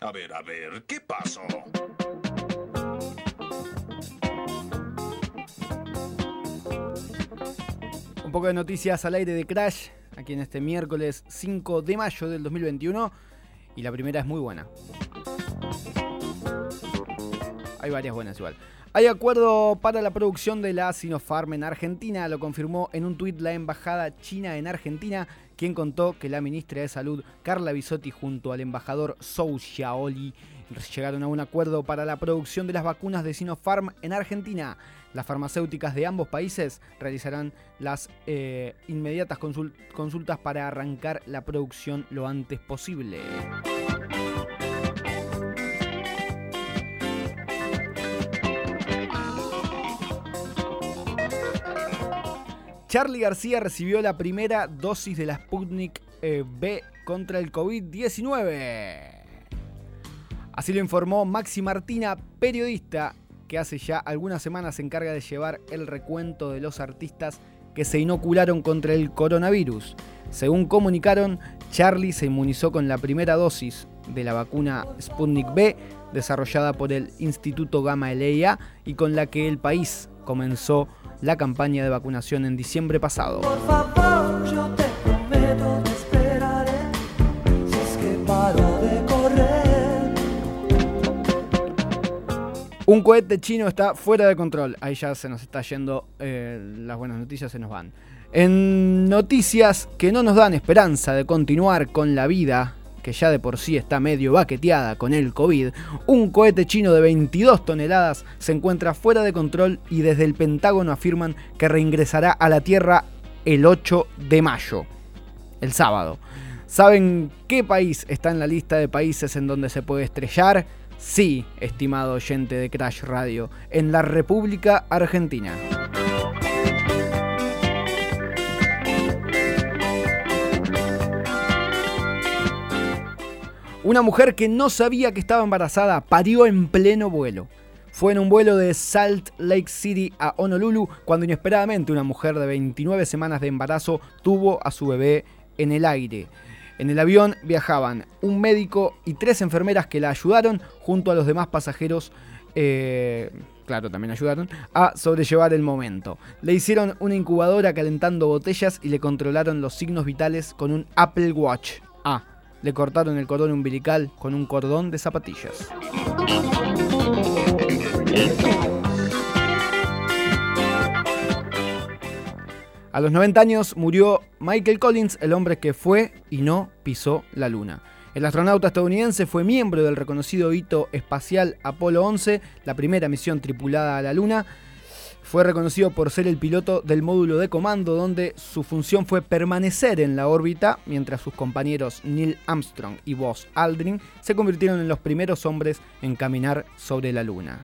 A ver, a ver, ¿qué pasó? Un poco de noticias al aire de Crash, aquí en este miércoles 5 de mayo del 2021. Y la primera es muy buena. Hay varias buenas igual. Hay acuerdo para la producción de la Sinopharm en Argentina, lo confirmó en un tuit la embajada china en Argentina, quien contó que la ministra de Salud, Carla Bisotti, junto al embajador Zhou Xiaoli, llegaron a un acuerdo para la producción de las vacunas de Sinopharm en Argentina. Las farmacéuticas de ambos países realizarán las eh, inmediatas consultas para arrancar la producción lo antes posible. Charlie García recibió la primera dosis de la Sputnik eh, B contra el COVID-19. Así lo informó Maxi Martina, periodista que hace ya algunas semanas se encarga de llevar el recuento de los artistas que se inocularon contra el coronavirus. Según comunicaron, Charlie se inmunizó con la primera dosis de la vacuna Sputnik B desarrollada por el Instituto Gamma Leia y con la que el país comenzó la campaña de vacunación en diciembre pasado. Por favor, yo te prometo te esperaré, si es que paro de correr. Un cohete chino está fuera de control. Ahí ya se nos está yendo, eh, las buenas noticias se nos van. En noticias que no nos dan esperanza de continuar con la vida que ya de por sí está medio baqueteada con el COVID, un cohete chino de 22 toneladas se encuentra fuera de control y desde el Pentágono afirman que reingresará a la Tierra el 8 de mayo, el sábado. ¿Saben qué país está en la lista de países en donde se puede estrellar? Sí, estimado oyente de Crash Radio, en la República Argentina. Una mujer que no sabía que estaba embarazada parió en pleno vuelo. Fue en un vuelo de Salt Lake City a Honolulu cuando inesperadamente una mujer de 29 semanas de embarazo tuvo a su bebé en el aire. En el avión viajaban un médico y tres enfermeras que la ayudaron junto a los demás pasajeros. Eh, claro, también ayudaron, a sobrellevar el momento. Le hicieron una incubadora calentando botellas y le controlaron los signos vitales con un Apple Watch. Ah, le cortaron el cordón umbilical con un cordón de zapatillas. A los 90 años murió Michael Collins, el hombre que fue y no pisó la luna. El astronauta estadounidense fue miembro del reconocido hito espacial Apolo 11, la primera misión tripulada a la Luna, fue reconocido por ser el piloto del módulo de comando donde su función fue permanecer en la órbita mientras sus compañeros Neil Armstrong y Buzz Aldrin se convirtieron en los primeros hombres en caminar sobre la Luna.